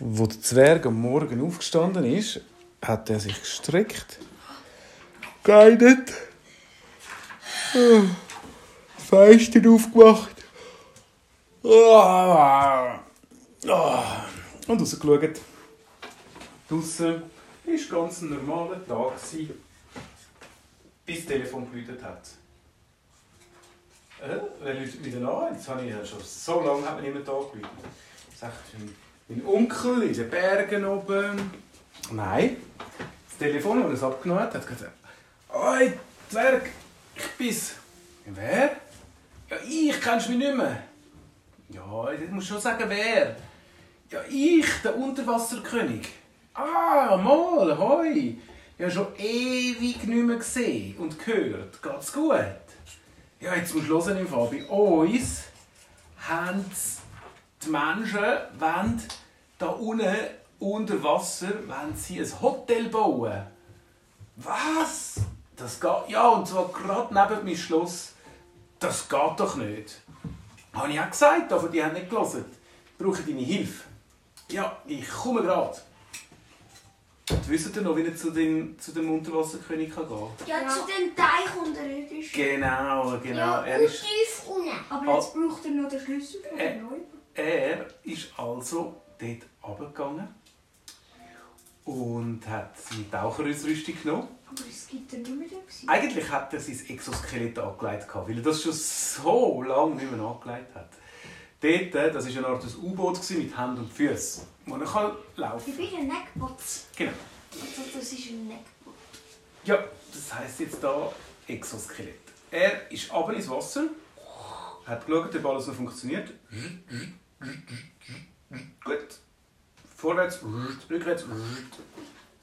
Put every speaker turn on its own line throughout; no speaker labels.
Wo der Zwerg am Morgen aufgestanden ist, hat er sich gestreckt, geidet, äh, Fenster aufgemacht und rausgeschaut. Draussen war ganz ein normaler Tag, bis das Telefon geläutet hat. Äh, wer läutet wieder an? Jetzt habe ich ja schon so lange nicht mehr da. Sagt mein Onkel in den Bergen oben. Nein, das Telefon, das er abgenommen hat, hat gesagt: Oi, Zwerg, ich bin's. Wer? Ja, ich, kennst mich nicht mehr. Ja, ich muss schon sagen, wer. Ja, ich, der Unterwasserkönig. Ah, mal, hoi. Habe schon ewig nicht mehr gesehen und gehört. Geht's gut? Ja, jetzt musst du hören, Fabi. Uns haben die Menschen wollen da unten unter Wasser wollen sie ein Hotel bauen. Was? Das geht. Ja, und zwar gerade neben meinem Schloss. Das geht doch nicht. Habe ich auch gesagt, aber die haben nicht gelesen. Ich brauche deine Hilfe. Ja, ich komme gerade. Und wisst ihr noch, wie er zu, den, zu dem Unterwasserkönig kann gehen
Ja, ja, zu dem Teich unterirdisch.
Genau, genau.
Ja,
er ist,
tief unten.
Aber jetzt braucht er noch den Schlüssel von
Äh. Er ist also dort runtergegangen und hat seine Taucherausrüstung genommen.
Aber es gibt er nicht mehr da.
Eigentlich hat er sein Exoskelett angelegt, weil er das schon so lange nicht mehr angelegt hat. Dort, äh, das war eine Art U-Boot mit Händen und Füßen, wo er kann laufen
Ich bin ein Neckbotz.
Genau.
Also, das ist ein Neckbotz.
Ja, das heisst jetzt hier Exoskelett. Er ist aber ins Wasser, hat geschaut, ob alles noch funktioniert. Gut. Vorwärts, rückwärts.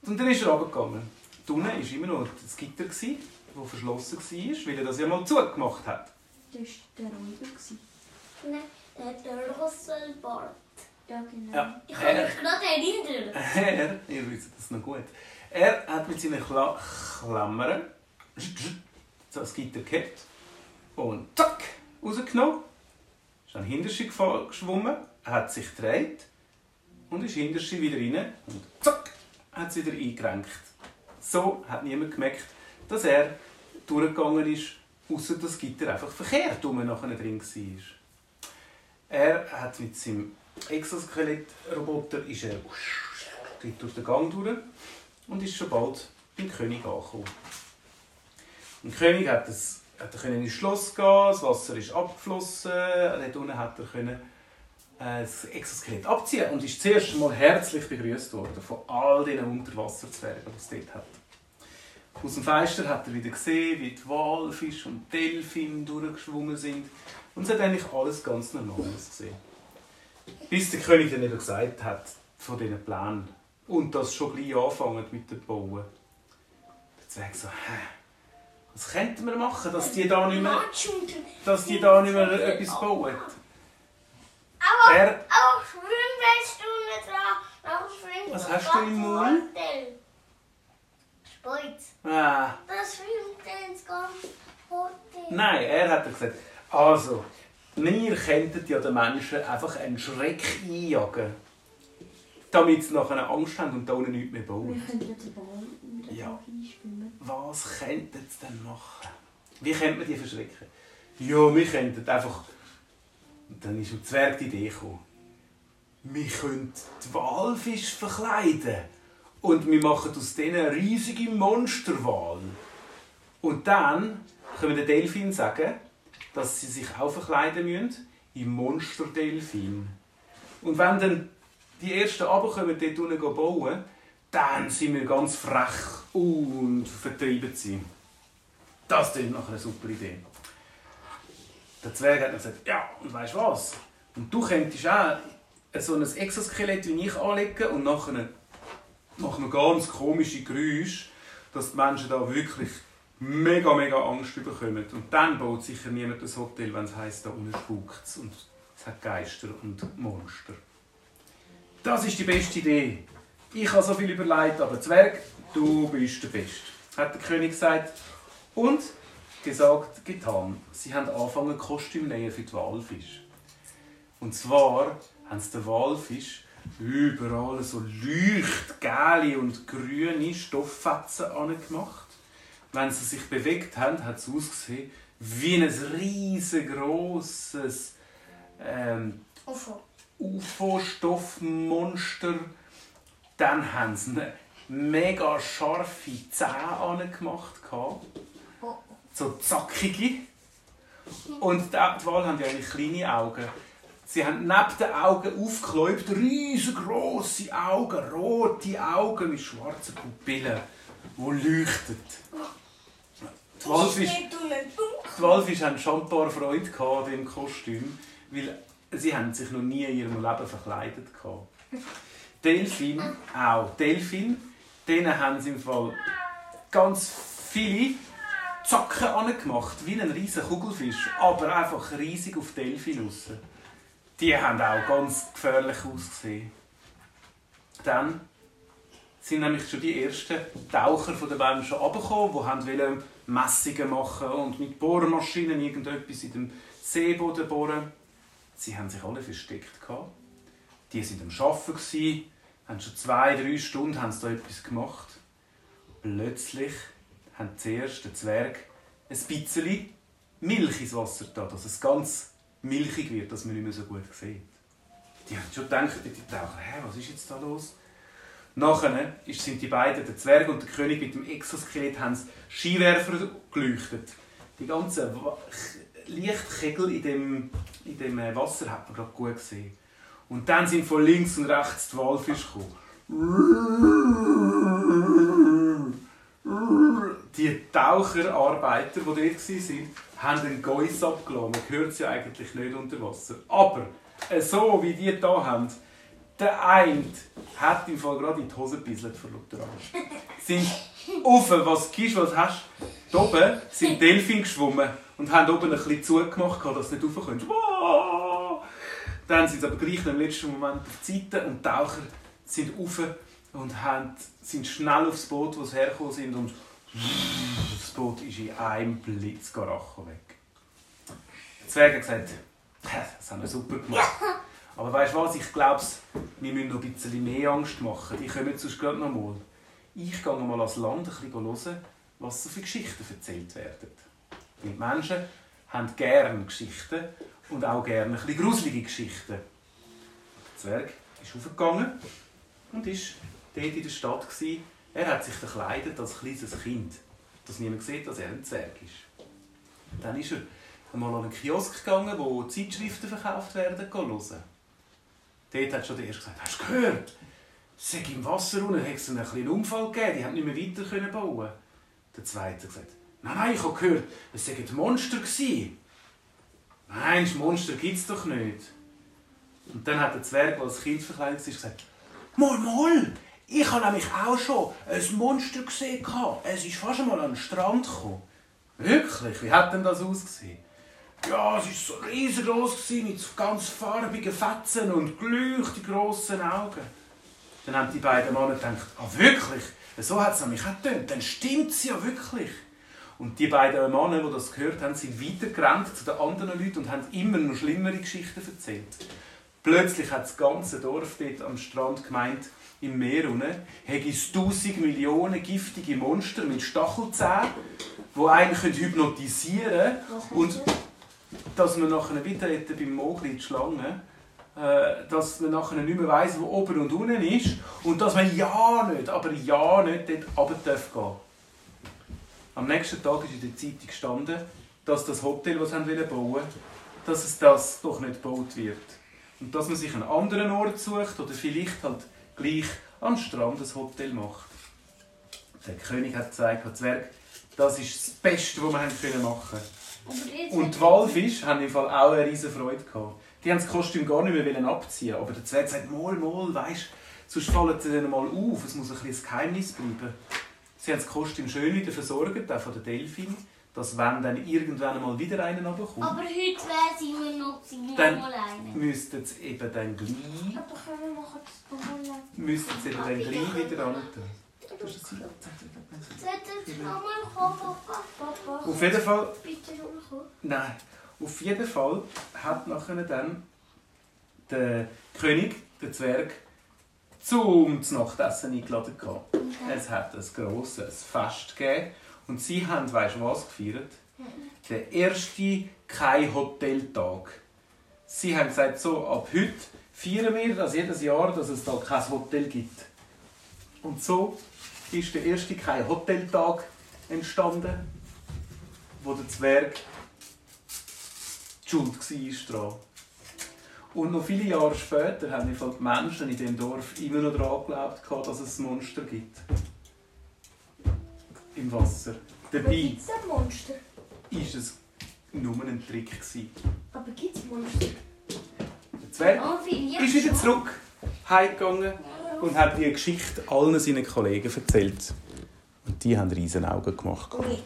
Und dann ist er runtergegangen. Unten war immer noch das Gitter, das verschlossen war, weil er das ja mal zugemacht hat.
Das war der Räuber.
Nein, der hat den Rosselbart.
Ja, genau.
Ja.
Ich kann mich gerade erinnern.
Er, ihr wisst das noch gut, er hat mit seinen Kla Klammern so das Gitter gehabt und zack, rausgenommen, dann hinter sie geschwommen, hat sich gedreht und ist hinter sie wieder rein und zack, hat sie wieder eingerenkt. So hat niemand gemerkt, dass er durchgegangen ist, außer das Gitter einfach verkehrt rum nachher drin war. Er hat mit seinem Exoskelett-Roboter er durch den Gang durch und ist schon bald beim König angekommen. Der König hat, das, hat er können ins Schloss gehen, das Wasser ist abgeflossen, dort unten hat er können, äh, das Exoskelett abziehen und ist zuerst einmal herzlich begrüßt worden von all diesen Unterwasserzwergen, die es dort hat. Aus dem Fenster hat er wieder gesehen, wie die Walfische und Delfine durchgeschwommen sind. Und es hat eigentlich alles ganz normal ausgesehen. Bis der König dann eben gesagt hat, von diesen Plänen. Und das schon gleich anfangen mit dem Bauen. Der Zwerg so, hä? Was könnten wir machen, dass die da nicht mehr, dass die da nicht mehr etwas bauen?
Aber,
Er,
aber Schwimmbadstunden dran.
Was hast du im Mund?
Speuz.
ah,
Das schwimmt das ganze Hotel.
nein, er hat gesagt, also, wir könnten ja den Menschen einfach einen Schreck einjagen, damit sie nachher Angst haben und da unten nichts mehr bauen.
Wir können ja den Ball mit
Ja.
Einschwimmen.
Was könnten sie denn machen? Wie könnte man die verschrecken? Ja, wir könnten einfach. Und dann ist dem Zwerg die Idee gekommen. Wir können die Walfische verkleiden. Und wir machen aus denen eine riesige Monsterwal. Und dann können wir den Delfin sagen, dass sie sich auch verkleiden müssen im Monsterdelfin. Und wenn dann die ersten runterkommen, dort unten bauen, dann sind wir ganz frech und vertreiben sie. Das ist nachher eine super Idee. Der Zwerg hat dann gesagt, ja, und weißt du was? Und du könntest auch so ein Exoskelett wie ich anlegen und nachher machen wir ganz komische Geräusche, dass die Menschen da wirklich mega, mega Angst bekommen. Und dann baut sicher niemand das Hotel, wenn es heisst, da unten spukt und es hat Geister und Monster. Das ist die beste Idee. Ich habe so viel überlegt, aber Zwerg, du bist der Beste, hat der König gesagt. Und gesagt, getan. Sie haben angefangen, Kostüm nähen für die Walfisch. Und zwar haben sie den Walfisch überall so leuchtgelbe und grüne Stofffetzen angemacht. Wenn sie sich bewegt haben, hat es ausgesehen wie ein riesengroßes ähm. UFO-Stoffmonster. Dann haben sie eine mega scharfe Zähne gehabt.
Oh.
So zackige. Und die Wale haben ja eigentlich kleine Augen. Sie haben neben den Augen aufgekläubt, riesengroße Augen, rote Augen mit schwarzen Pupillen, die leuchten. Die Walfische hatten schon ein paar Freude gehabt an diesem Kostüm, weil sie haben sich noch nie in ihrem Leben verkleidet. Delfin auch. Delfin, denen haben sie im Fall ganz viele Zacken angemacht, wie ein riesiger Kugelfisch, aber einfach riesig auf Delfin raus. Die haben auch ganz gefährlich ausgesehen. Dann sind nämlich schon die ersten Taucher von der Menschen runtergekommen, die wollen Messungen machen und mit Bohrmaschinen irgendetwas in dem Seeboden bohren. Sie haben sich alle versteckt. Die waren am Arbeiten, haben schon zwei, drei Stunden haben da etwas gemacht. Plötzlich haben zuerst der Zwerg ein bisschen Milch ins Wasser da, dass es ganz milchig wird, dass man nicht mehr so gut sieht. Die haben schon gedacht, die Taucher, hä, was ist jetzt da los? Nachher sind die beiden, der Zwerg und der König mit dem Exoskelett, haben Skiwerfer geleuchtet. Die ganzen Lichtkegel in dem, in dem äh, Wasser hat man gerade gut gesehen. Und dann sind von links und rechts die Walfische gekommen. Die Taucherarbeiter, die dort waren, haben den Geuss abgelassen. Man hört sie eigentlich nicht unter Wasser. Aber äh, so wie die da haben, der eine hat im Fall gerade in die Hose gebisselt vor lauter Angst. Sind auf, was gibst was hast du? Oben sind Delfine geschwommen und haben oben ein bisschen zugemacht, dass sie nicht rauf können. Wow! Dann sind sie aber gleich im letzten Moment auf die Seite und die Taucher sind rauf und haben, sind schnell aufs Boot, wo sie hergekommen sind und das Boot ist in einem Blitz Garacho weg. Der Zwerg hat gesagt, das haben wir super gemacht. Aber weißt du was, ich glaube, wir müssen noch ein bisschen mehr Angst machen. Die kommen sonst gerade noch mal. Ich gehe mal ans Land ein bisschen hören, was so für Geschichten erzählt werden. Die Menschen haben gerne Geschichten und auch gerne ein bisschen gruselige Geschichten. Der Zwerg ist aufgegangen und ist dort in der Stadt. Gewesen. Er hat sich verkleidet als kleines Kind, dass niemand sieht, dass er ein Zwerg ist. Dann ist er einmal an einen Kiosk gegangen, wo Zeitschriften verkauft werden, hören. Dort hat schon der Erste gesagt, hast du gehört? Sei im Wasser unten, hat es einen kleinen Unfall gegeben, die haben nicht mehr weiter können bauen. Der Zweite hat gesagt, nein, nein, ich habe gehört, es seien Monster gewesen. Nein, Monster gibt es doch nicht. Und dann hat der Zwerg, der als Kind verkleidet war, gesagt, Mol, Mol, ich habe nämlich auch schon ein Monster gesehen. Es ist fast einmal an den Strand gekommen. Wirklich? Wie hat denn das ausgesehen? Ja, es war so riesengroß mit ganz farbigen Fetzen und glühend grossen Augen. Dann haben die beiden Männer gedacht, ah wirklich? So hat es nämlich auch getönt. Dann stimmt es ja wirklich. Und die beiden Männer, die das gehört haben, sind weitergerannt zu den anderen Leuten und haben immer noch schlimmere Geschichten erzählt. Plötzlich hat das ganze Dorf dort am Strand gemeint, im Meer unten, hätte es tausend Millionen giftige Monster mit Stachelzähnen, die einen hypnotisieren können. Und dass man nachher wieder beim Mogli die Schlange, äh, dass man nachher nicht mehr weiss, wo oben und unten ist und dass man ja nicht, aber ja nicht dort runter darf gehen. Am nächsten Tag ist in der Zeitung gestanden, dass das Hotel, das sie bauen wollten, dass es das doch nicht gebaut wird. Und dass man sich einen anderen Ort sucht oder vielleicht halt gleich am Strand ein Hotel macht. Der König hat gesagt, Zwerg, das ist das Beste, was wir können machen
jetzt
Und die Walfische haben im Fall auch eine riesige Freude gehabt. Die haben das Kostüm gar nicht mehr wollen abziehen aber der Zwerg sagt, mal, mal, weisst sonst fallen sie dann mal auf, es muss ein bisschen ein Geheimnis bleiben. Sie haben das Kostüm schön wieder versorgt, auch von der Delfin, dass wenn dann irgendwann mal wieder einen runterkommt,
Aber heute wäre sie mir noch
Dann-
mal eine.
müssten sie eben dann gleich,
Aber können wir machen das Bohlen?
müssten sie eben dann gleich wieder?
Papa?
Auf jeden Fall. Nein, auf jeden Fall hat nachher dann der König, der Zwerg, zum Nachtessen eingeladen. gehabt. Es hat ein grosses Fest gegeben. Und sie haben, weißt du was, gefeiert? Den ersten Kein-Hoteltag. Sie haben gesagt, so, ab heute feiern wir das jedes Jahr, dass es da kein Hotel gibt. Und so ist der erste Kein-Hoteltag entstanden, wo der Zwerg die Schuld war daran. Und noch viele Jahre später haben die Menschen in diesem Dorf immer noch daran geglaubt, dass es ein Monster gibt. Im Wasser. Dabei
gibt es da Monster?
war es nur ein Trick. gewesen.
Aber gibt es Monster?
Der Zwerg
Oh,
ist wieder zurück, heimgegangen und hat die Geschichte allen seinen Kollegen erzählt. Und die haben riesen Augen gemacht.
Ui.